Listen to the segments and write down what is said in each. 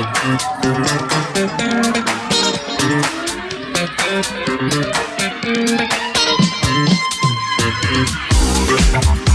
Thank you.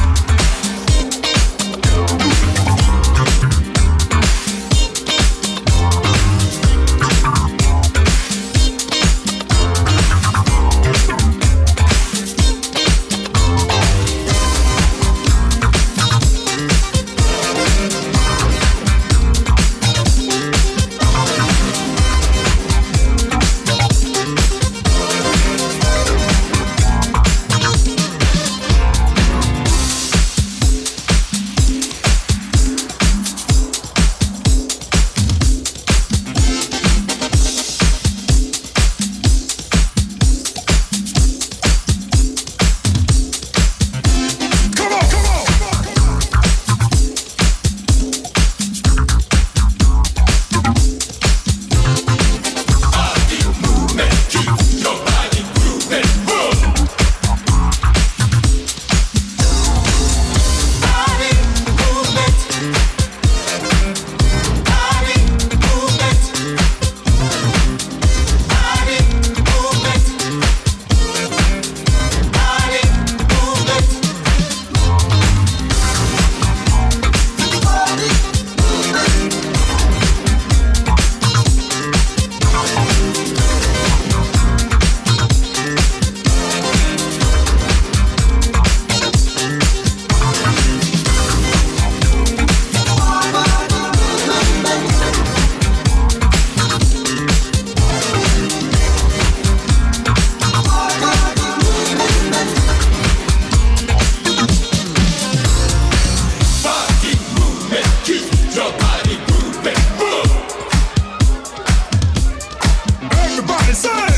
Listen.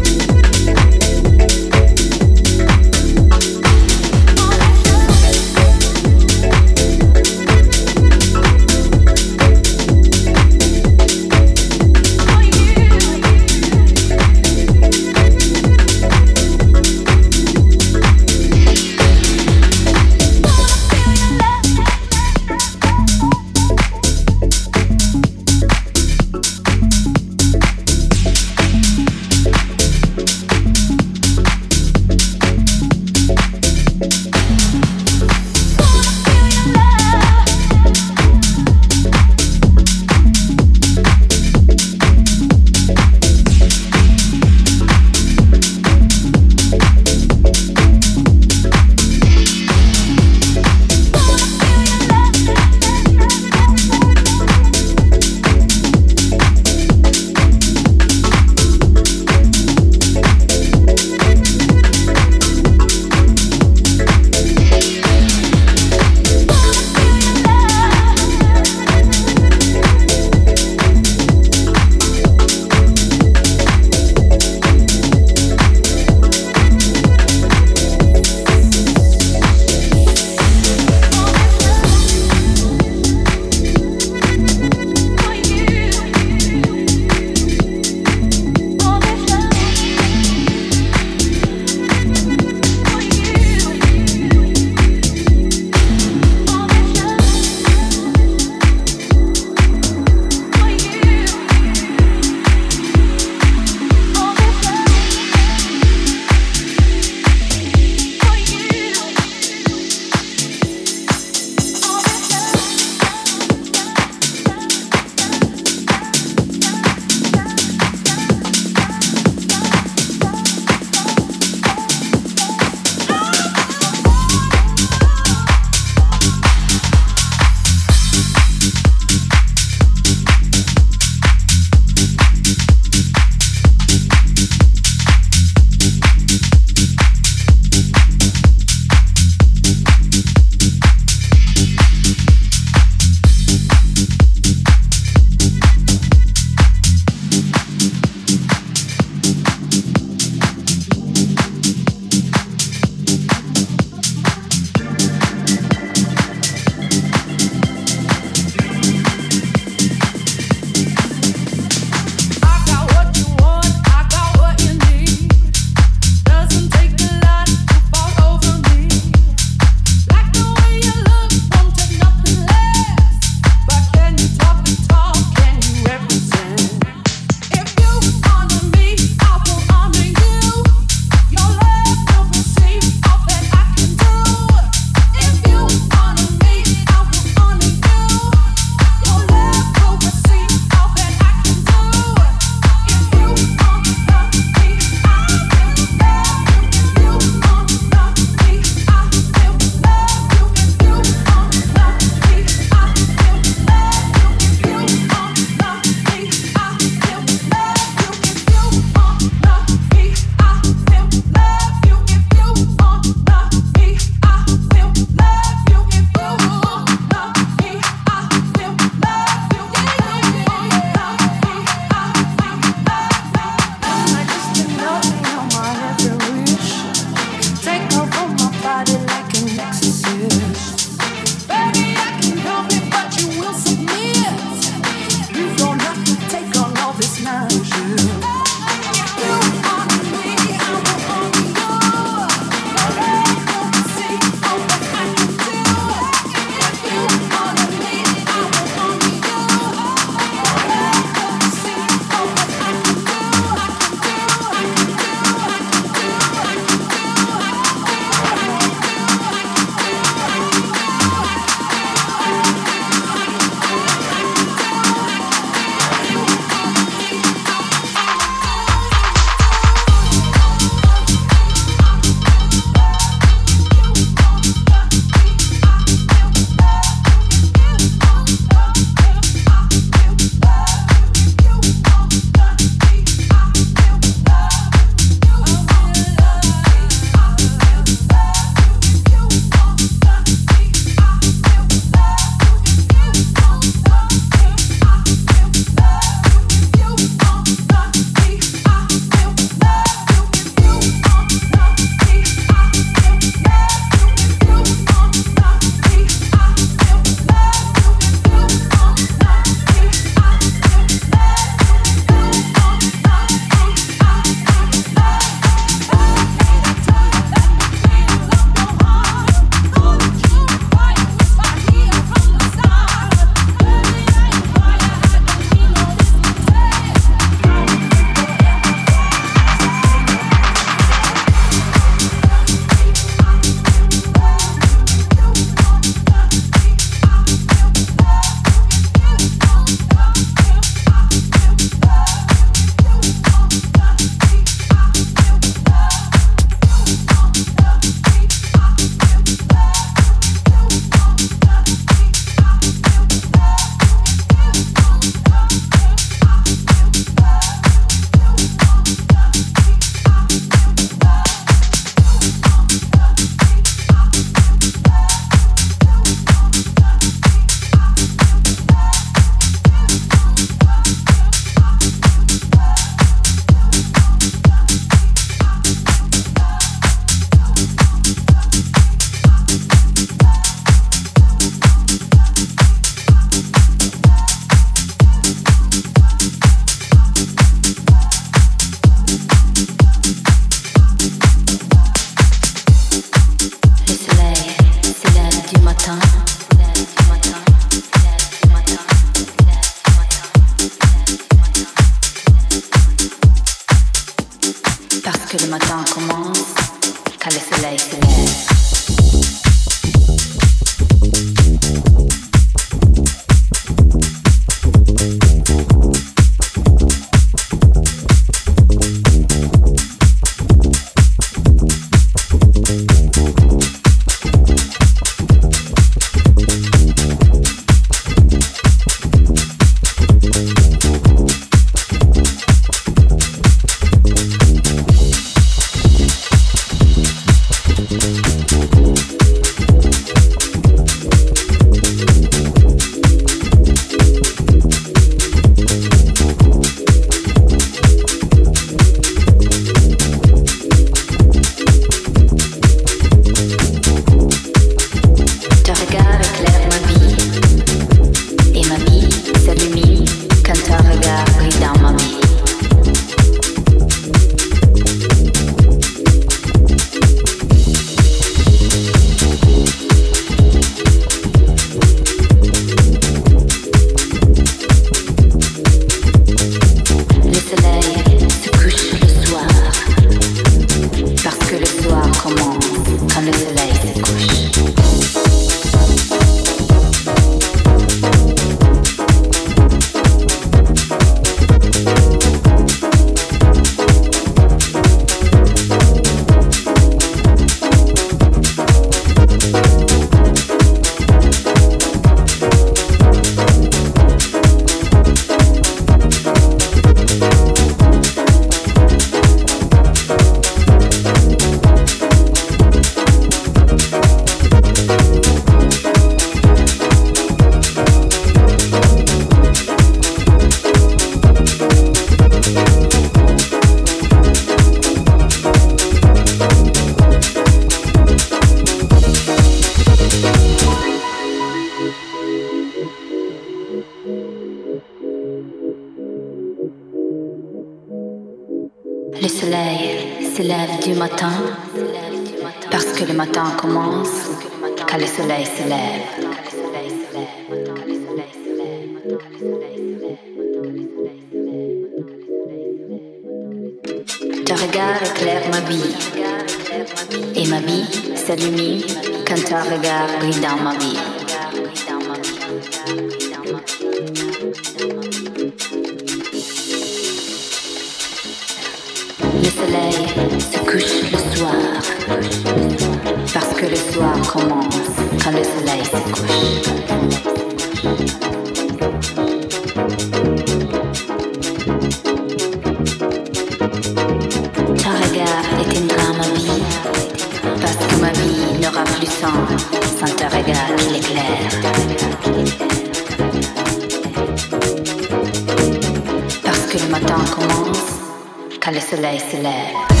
Khalid Soleil Soleil.